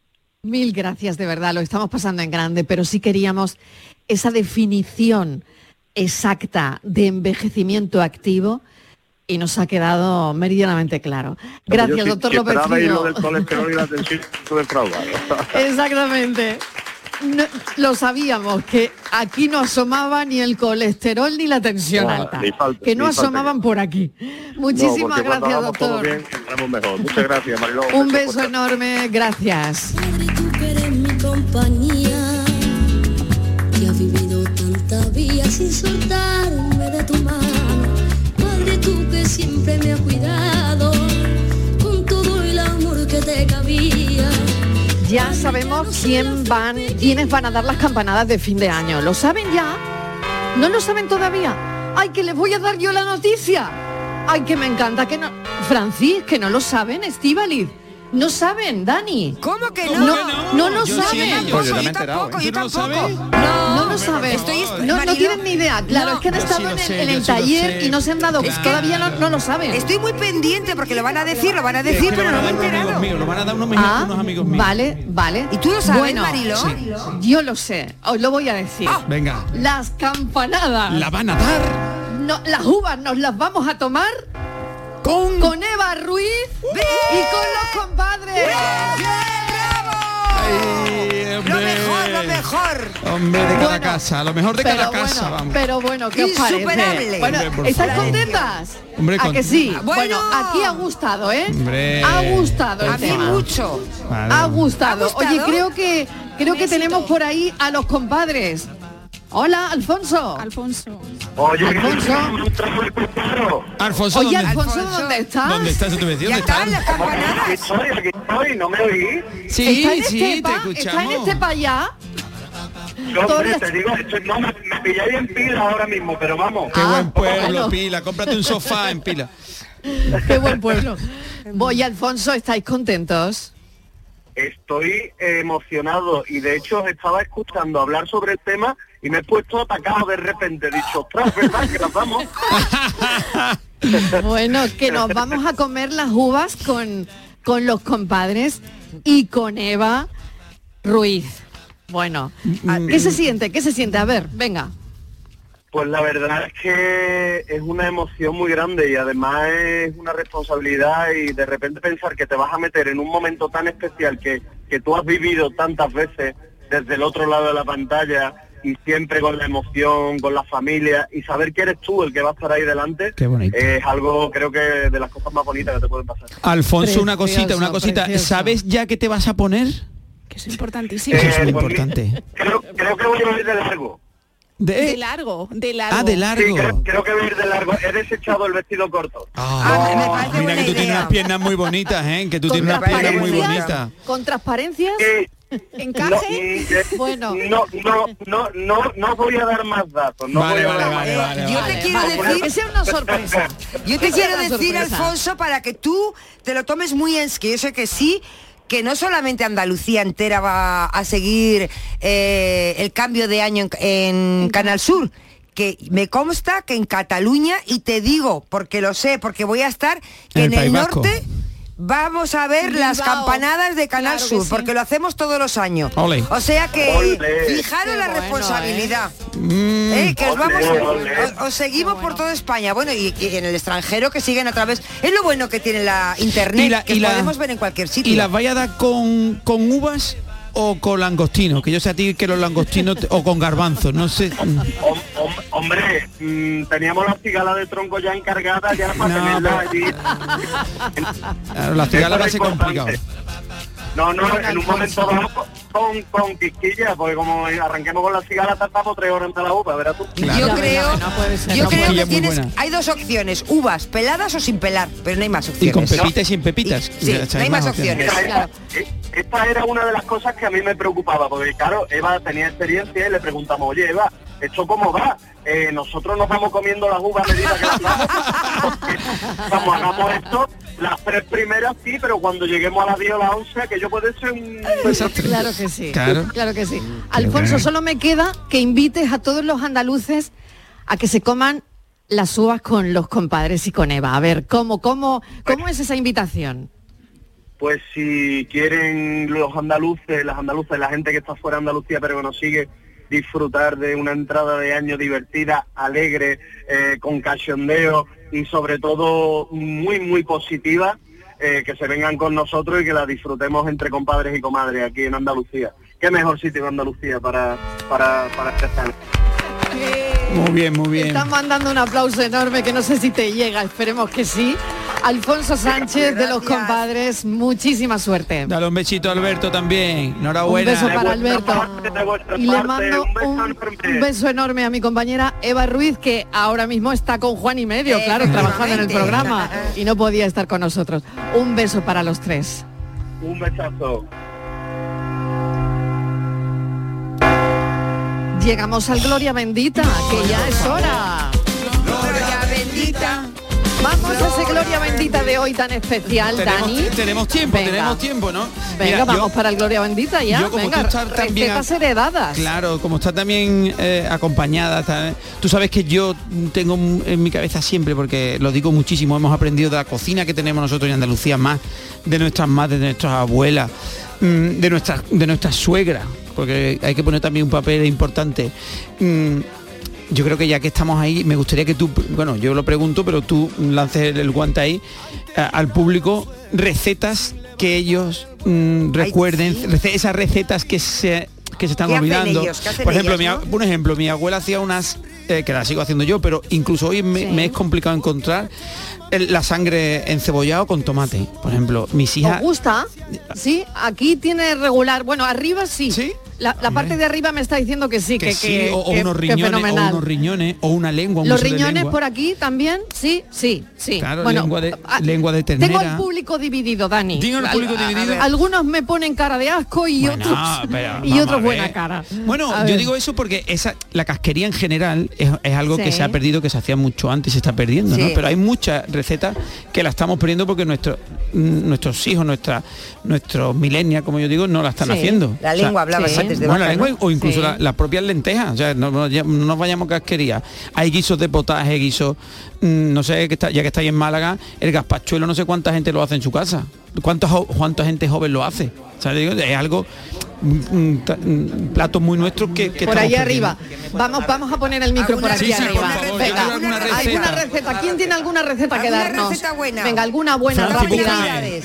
mil gracias de verdad, lo estamos pasando en grande, pero sí queríamos esa definición exacta de envejecimiento activo y nos ha quedado meridianamente claro. Gracias, sí- doctor López lo del colesterol y la tensión defraudado. Exactamente. No- lo sabíamos, que aquí no asomaba ni el colesterol ni la tensión alta. falta, que no asomaban por aquí. Muchísimas gracias, doctor. bien, entramos mejor. Muchas gracias, Mariló. Un beso enorme, gracias. Sin soltarme de tu mano. Madre, tú que siempre me has cuidado, con todo el amor que te cabía. Ya sabemos quién van, quiénes van a dar las campanadas de fin de año. ¿Lo saben ya? ¿No lo saben todavía? ¡Ay, que les voy a dar yo la noticia! ¡Ay, que me encanta que no... Francis, que no lo saben, Estíbaliz. No saben, Dani. ¿Cómo que no? no? No, no lo Yo sí, saben. yo Pues yo tampoco, ¿eh? yo ¿Tú no tampoco. No, saben. Estoy- no, no tienen ni idea. Claro, no. es que han estado en, el- sé, en yo el sí lo taller y no se han dado... Es que- todavía no, no lo saben. Estoy muy pendiente porque lo van a decir, lo van a decir, pero no me he enterado. lo van a dar unos, Ah, unos amigos míos. Vale, vale. ¿Y tú lo sabes, sí. Yo lo sé, os lo voy a decir. Venga. Las campanadas. La van a dar. No, las uvas nos las vamos a tomar con, con Eva Ruiz y con los compadres. Lo mejor, lo mejor. Hombre, de cada Bueno, casa, lo mejor de cada bueno, casa, vamos. Pero bueno, ¿qué os parece? Insuperable. Bueno, Hombre, ¿estáis favor. contentas? Hombre, ¿A que sí? Bueno. Bueno, aquí ha gustado, ¿eh? Hombre, ha gustado el A mí mucho. Vale. Ha gustado. ¿Ha gustado? Oye, creo que creo que tenemos por ahí a los compadres. Hola, Alfonso. Alfonso. Oye, Alfonso. Alfonso, Oye, ¿dónde, Alfonso, ¿dónde estás? ¿dónde estás? ¿Dónde estás? ¿Dónde estás? las campanadas. estoy, aquí estoy, ¿no me oí? Sí, ¿Está en sí, Estepa? te ¿Está en escuchamos. Estepa ya? Yo, hombre, te digo, estoy- no, me, me pilláis en pila ahora mismo, pero vamos. Qué Ah, buen pueblo, bueno. Pila. Cómprate un sofá en Pila. Qué buen pueblo. Voy, Alfonso, ¿estáis contentos? Estoy emocionado y de hecho os estaba escuchando hablar sobre el tema y me he puesto atacado de repente. He dicho, ostras, ¿verdad? Que las vamos. Bueno, que nos vamos a comer las uvas con, con los compadres y con Eva Ruiz. Bueno, Mm, ¿qué se siente? ¿Qué se siente? A ver, venga. Pues la verdad es que es una emoción muy grande y además es una responsabilidad y de repente pensar que te vas a meter en un momento tan especial que, que tú has vivido tantas veces desde el otro lado de la pantalla y siempre con la emoción, con la familia y saber que eres tú el que va a estar ahí delante Qué bonito. es algo creo que de las cosas más bonitas que te pueden pasar. Alfonso, una cosita, una Precioso, cosita. precioso. ¿Sabes ya qué te vas a poner? Que es importantísimo. Eso es muy Eh, pues importante. Creo, creo que voy a ir de largo. De largo, de largo. Ah, de largo. Sí, creo, creo que voy a ir de largo. He desechado el vestido corto. Ah, mira que tú tienes unas piernas muy bonitas, ¿eh? Que tú tienes unas piernas muy bonitas. ¿Con transparencias? ¿Encaje? bueno. No, no, no, no, no voy a dar más datos. No Vale, voy a vale, dar vale, más vale, datos. Yo te quiero vale, decir que sea una sorpresa. Yo te quiero decir. Alfonso, para que tú te lo tomes muy en que yo sé que sí, que no solamente Andalucía entera va a seguir eh, el cambio de año en, en Canal Sur, que me consta que en Cataluña, y te digo, porque lo sé, porque voy a estar, que En en el Vasco. Vamos a ver las campanadas de Canal Claro Sur, sí. porque lo hacemos todos los años. O sea que fijaros Qué la bueno, responsabilidad. Eh, que os Ole, vamos, ole. os- os seguimos por toda España, bueno, y, y en el extranjero que siguen a través. Es lo bueno que tiene la internet, Y la- que y la- podemos ver en cualquier sitio. ¿Y las vaya a dar con, con uvas o con langostinos? Que yo sé a ti que los langostinos te- o con garbanzos, no sé. Hom- hom- hombre, mm, teníamos la cigala de tronco ya encargada ya para No, tenerla pero- allí. Claro, La cigala va a ser complicado. No, no, en un momento dado con, con quisquilla, porque como arranquemos con la cigala tardamos tres horas en la uva, verás tú. Yo creo, venga, no puede ser. yo creo que tienes, hay dos opciones, uvas peladas o sin pelar, pero no hay más Y opciones. con pepitas y sin pepitas. Y- sí, no hay más opciones. Claro. Esta, era una de las cosas que a mí me preocupaba, porque claro, Eva tenía experiencia y le preguntamos, oye Eva, ¿esto cómo va? Eh, nosotros nos vamos comiendo las uvas a medida que las vamos. Hagamos esto, las tres primeras sí, pero cuando lleguemos a las 10 o las 11, aquello puede ser un... Claro que sí. Claro. Claro que sí. Alfonso, solo me queda que invites a todos los andaluces a que se coman las uvas con los compadres y con Eva. A ver, ¿cómo, cómo, cómo es esa invitación? Pues si quieren los andaluces, las andaluzas, la gente que está fuera de Andalucía pero que nos sigue, disfrutar de una entrada de año divertida, alegre, eh, con cachondeo y sobre todo muy, muy positiva, eh, que se vengan con nosotros y que la disfrutemos entre compadres y comadres aquí en Andalucía. ¿Qué mejor sitio que Andalucía para, para, para empezar? Muy bien, muy bien. Están mandando un aplauso enorme que no sé si te llega, esperemos que sí. Alfonso Sánchez de los compadres, muchísima suerte. Dale un besito a Alberto también. Enhorabuena. Un beso para Alberto. parte, Y le mando un beso un, enorme. un beso enorme a mi compañera Eva Ruiz, que ahora mismo está con Juan y medio, claro, trabajando en el programa y no podía estar con nosotros. Un beso para los tres. Un besazo. Llegamos al Gloria Bendita, que ya es hora. Gloria bendita. Vamos a ese Gloria Bendita de hoy tan especial, Tenemos, Dani. tenemos tiempo, Venga. tenemos tiempo, ¿no? Venga, Mira, yo- vamos para el Gloria Bendita ya. yo como Venga, tú estás también heredadas. Claro, como está también eh, acompañada, ta- tú sabes que yo tengo en mi cabeza siempre, porque lo digo muchísimo, hemos aprendido de la cocina que tenemos nosotros en Andalucía, más de nuestras madres, de nuestras abuelas, mm, de nuestras de nuestras suegras, porque hay que poner también un papel importante. Mm, yo creo que ya que estamos ahí, me gustaría que tú, bueno, yo lo pregunto, pero tú lances el, guante ahí a- al público, recetas que ellos mm, recuerden, esas recetas que se que se están ¿Qué hacen olvidando. ellos? ¿Qué hacen Por ejemplo, mi un ejemplo, mi abuela hacía unas eh, que las sigo haciendo yo, pero incluso hoy me, Sí. me es complicado encontrar el- la sangre encebollado con tomate. Por ejemplo, mis ¿Os hijas gusta? Sí, aquí tiene regular. Bueno, arriba sí. ¿Sí? La, la parte de arriba me está diciendo que sí, que, que sí, que- o, o que- unos que riñones, o fenomenal. unos riñones, o una lengua. un Los riñones lengua. por aquí también, sí, sí, sí. Claro, bueno, lengua de, ah, lengua de Tengo el público dividido, Dani. Tengo el público dividido. Algunos me ponen cara de asco y Bueno, otros pero y otros a buena cara. Bueno, A yo digo eso porque esa la casquería en general es, es algo que se ha perdido, que se hacía mucho antes, se está perdiendo, ¿no? Pero hay muchas recetas que la estamos perdiendo porque nuestros nuestros hijos, nuestra, nuestros millennials, como yo digo, no la están Sí. haciendo. La lengua hablabas sí. De bueno, la vaca, lengua ¿no? o incluso Sí. la- las propias lentejas, o sea, no, no, ya- no nos vayamos casquería. Hay guisos de potaje, guisos, mm, no sé, que está, ya que estáis en Málaga, el gazpachuelo, no sé cuánta gente lo hace en su casa. ¿Cuántos, ¿cuánta gente joven lo hace? O sea, digo, es algo, un, un ta- un plato muy nuestro que, que por ahí perdiendo. arriba. Vamos, vamos a poner el micro por aquí Sí, sí, por arriba. favor, Venga, alguna receta. alguna receta. ¿Quién tiene alguna receta que ¿Alguna darnos? receta buena? Venga, alguna buena rápida. Eh,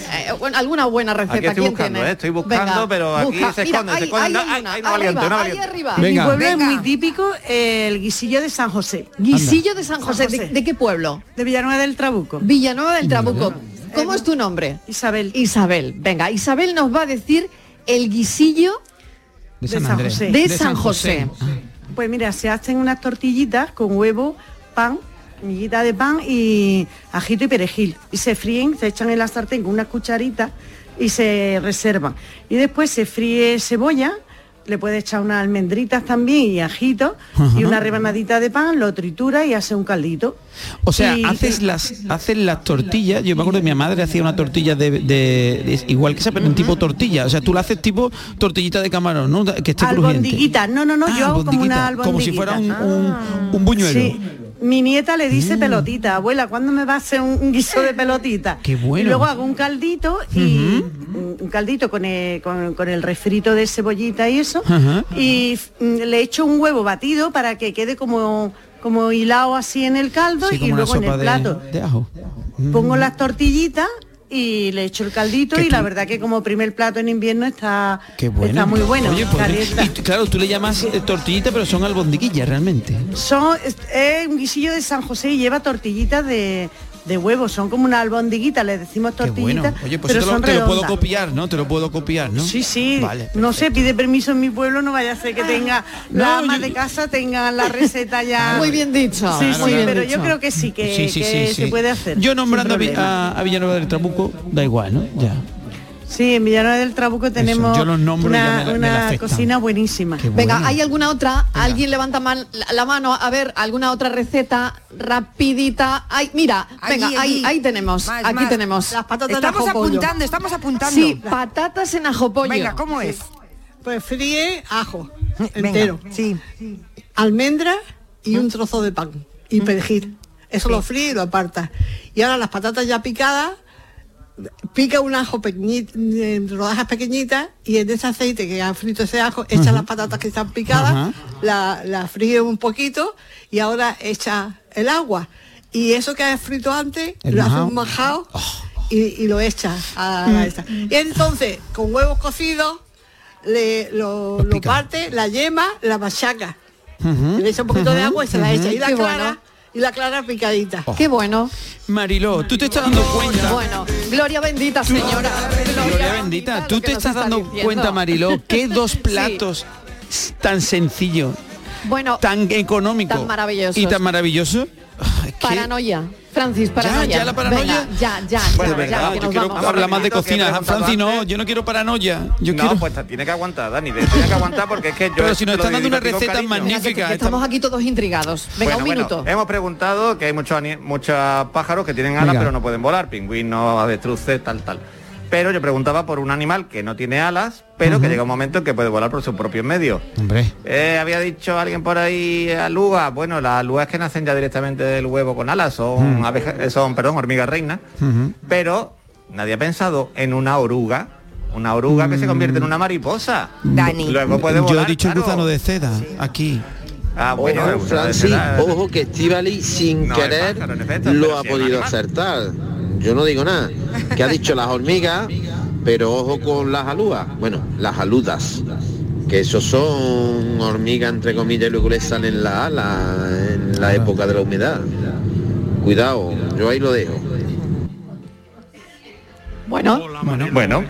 alguna buena receta. Aquí estoy ¿Quién buscando, tiene? ¿eh? Estoy buscando, pero aquí se Mira, esconde, se ahí- esconde. ahí No, hay ay, una, ay, una valiente, arriba, una ahí arriba. Mi pueblo Venga. es muy típico el guisillo de San José. Guisillo de San José. San ¿De, José. de qué pueblo? De Villanueva del Trabuco. Villanueva del Trabuco. ¿Cómo es tu nombre? Isabel. Isabel. Venga, Isabel nos va a decir el guisillo De de San. José. de, San José. Pues mira, se hacen unas tortillitas con huevo, pan, miguita de pan y ajito y perejil. Y se fríen, se echan en la sartén con unas cucharitas y se reservan. Y después se fríe cebolla, le puede echar unas almendritas también y ajito y una rebanadita de pan, lo tritura y hace un caldito. O sea, Y- haces las haces las tortillas. Yo me acuerdo que mi madre hacía una tortilla de, de- de- igual que esa, pero en tipo tortilla. O sea, tú la haces tipo tortillita de camarón, ¿no? Que esté crujiente. Albondiguita, no, no, no, Ah, yo hago como una albondiguita, como si fuera un, albondiguita. un- un buñuelo. Sí. Mi nieta le dice Mm. pelotita, abuela, ¿cuándo me va a hacer un un guiso de pelotita? Qué bueno. Y luego hago un caldito y un un caldito con el, con, con el refrito de cebollita y eso. Y mm, le echo un huevo batido para que quede como, como hilado así en el caldo Sí, y luego en el de- plato. de ajo. Pongo las tortillitas y le echo el caldito y la verdad que como primer plato en invierno está, Qué bueno. está muy bueno. Oye, pues, y claro, tú le llamas eh, tortillita, pero son albondiguillas realmente. Son, es, es un guisillo de San José y lleva tortillitas de, de huevo, son como una albondiguita, le decimos Qué bueno. tortillitas, Oye, pues pero te, lo, son te lo puedo copiar, ¿no? Te lo puedo copiar, ¿no? Sí, sí. Vale. No sé, pide permiso en mi pueblo, no vaya a ser que tenga No, la ama yo- de casa tenga la receta ya. Muy bien dicho. Sí, sí, pero yo creo que sí, que, Sí, sí, que se puede hacer. Yo nombrando a- a Villanueva del Trabuco, da igual, ¿no? Ya. Sí, en Villanueva del Trabuco tenemos yo los nombro y ya una, me la- me una la aceptan. cocina buenísima. Venga, ¿hay alguna otra? ¿Alguien levanta man- la, la mano? A ver, ¿alguna otra receta rapidita? Ay, mira, Allí, venga, ahí, allí. ahí tenemos, Más, aquí más. tenemos. Las patatas Estamos ajo pollo. apuntando, estamos apuntando. Sí, patatas en ajo pollo. Venga, ¿cómo es? Pues fríe ajo Venga, entero, Sí. almendra y un trozo de pan y perejil. Eso Sí. lo fríe y lo aparta. Y ahora las patatas ya picadas, pica un ajo pequeñito, en rodajas pequeñitas y en ese aceite que ha frito ese ajo, echa las patatas que están picadas, Ajá. la, la fríe un poquito y ahora echa el agua. Y eso que ha frito antes, El lo hace un majao y, y lo echa a la esta. Y entonces, con huevos cocidos, le, lo, parte, la yema, la machaca. Le echa un poquito de agua y se la echa. Y la clara, bueno. Y la clara picadita. Qué bueno. Mariló, tú te estás dando cuenta. Bueno, gloria bendita, señora. Gloria bendita, tú te estás está dando diciendo. cuenta, Mariló, que dos platos tan sencillos, Bueno, tan económicos Tan maravillosos. y tan maravillosos. Paranoia. Francis, paranoia. ya la paranoia. Venga, ya, ya, Bueno, ya, ya, que nos vamos. hablar más de cocina. preguntado Franci, no, yo no quiero paranoia. Yo no, quiero. pues te tiene que aguantar, Dani, tiene que aguantar porque es que yo... Pero si nos están dando una receta cariño. magnífica. Estamos aquí todos intrigados. Venga, Bueno, un bueno, minuto. hemos preguntado que hay muchos muchos pájaros que tienen alas pero no pueden volar, pingüinos, avestruces, tal, tal. Pero yo preguntaba por un animal que no tiene alas, pero que llega un momento en que puede volar por sus propios medios. Hombre. Eh, había dicho alguien por ahí alugas. Bueno, las alugas que nacen ya directamente del huevo con alas son, abeja- eh, son perdón, hormigas reinas, pero nadie ha pensado en una oruga. Una oruga que se convierte en una mariposa. Dani. Luego puede Yo volar. he dicho claro. gusano de seda, aquí. Ah, bueno, Ojo, Francis, ojo que Estivali sin No, querer pájaro, en efecto, lo ha si podido acertar. Yo no digo nada. Que ha dicho las hormigas, pero ojo con las alúas. Bueno, las aludas. Que esos son hormigas entre comillas y luego les salen las alas en la época de la humedad. Cuidado, yo ahí lo dejo. Bueno, Bueno, bueno.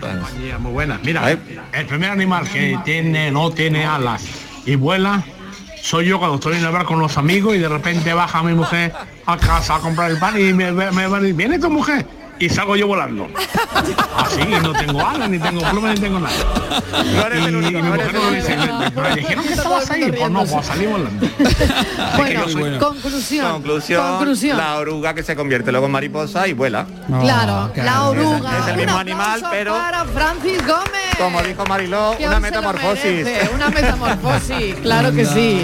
muy buena. Mira, el primer animal que tiene, no tiene alas y vuela, soy yo cuando estoy en el bar con los amigos y de repente baja mi mujer a casa a comprar el pan y me, me, me va a decir, ¿viene tu mujer? Y salgo yo volando. Así, y no tengo alas, ni tengo plumas, ni tengo nada. eres el y, único, y mi no eres mujer el me único. dice, "Me- dijeron que estabas ahí. Pues no, pues salí volando. bueno, conclusión. Conclusión, Conclusión. la oruga que se convierte luego en mariposa y vuela. Claro, la oruga. Es el mismo Un animal, pero para Francis Gómez. como dijo Mariló, una metamorfosis. merece, Una metamorfosis, claro que sí.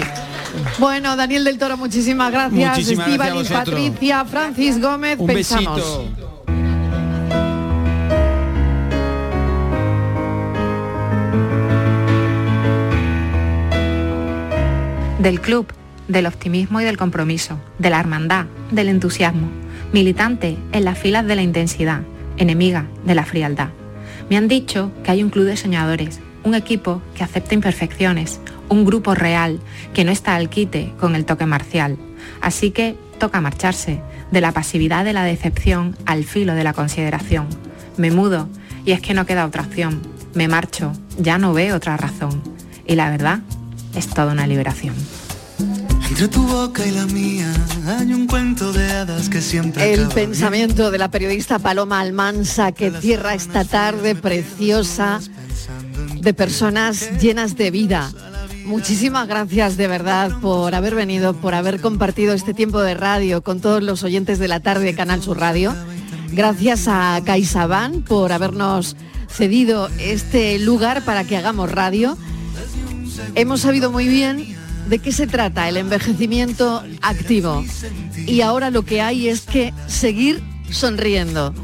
Bueno, Daniel del Toro, muchísimas gracias. Muchísimas Patricia, Francis Gómez, pensamos. Del club, del optimismo y del compromiso, de la hermandad, del entusiasmo, militante en las filas de la intensidad, enemiga de la frialdad. Me han dicho que hay un club de soñadores, un equipo que acepta imperfecciones, un grupo real que no está al quite con el toque marcial. Así que toca marcharse, de la pasividad de la decepción al filo de la consideración. Me mudo y es que no queda otra opción. Me marcho, ya no veo otra razón. Y la verdad es toda una liberación. Entre tu boca y la mía hay un cuento de hadas que siempre El acaba pensamiento de la periodista Paloma Almansa que cierra esta tarde preciosa de personas llenas de vida. Muchísimas gracias de verdad por haber venido, por haber compartido este tiempo de radio con todos los oyentes de la tarde de Canal Sur Radio. Gracias a CaixaBank por habernos cedido este lugar para que hagamos radio. Hemos sabido muy bien de qué se trata el envejecimiento activo. Y ahora lo que hay es que seguir sonriendo.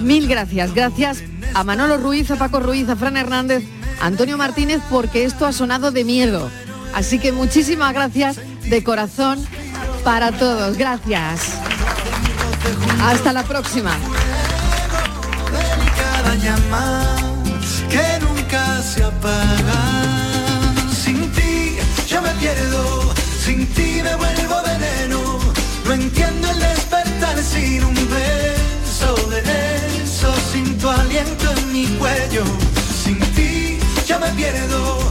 Mil gracias. Gracias a Manolo Ruiz, a Paco Ruiz, a Fran Hernández, a Antonio Martínez, porque esto ha sonado de miedo. Así que muchísimas gracias de corazón para todos. Gracias. Hasta la próxima. Sin ti yo me pierdo, sin ti me vuelvo veneno. No entiendo el despertar sin un beso aliento en mi cuello. Sin ti ya me pierdo.